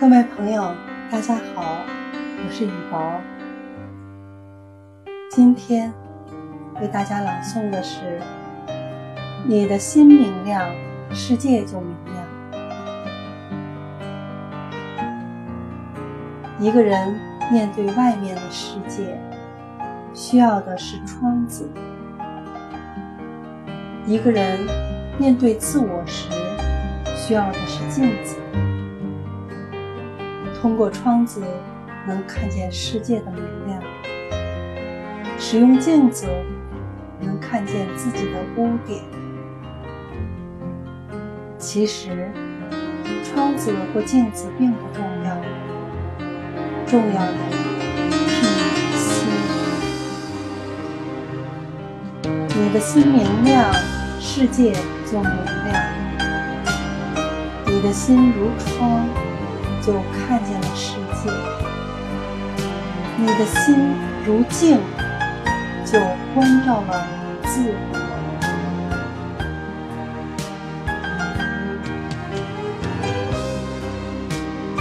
各位朋友，大家好，我是雨薄。今天为大家朗诵的是：你的心明亮，世界就明亮。一个人面对外面的世界，需要的是窗子；一个人面对自我时，需要的是镜子。通过窗子能看见世界的明亮，使用镜子能看见自己的污点。其实，窗子或镜子并不重要，重要的是你的心。你的心明亮，世界就明亮。你的心如窗。就看见了世界，你的心如镜，就关照了自我。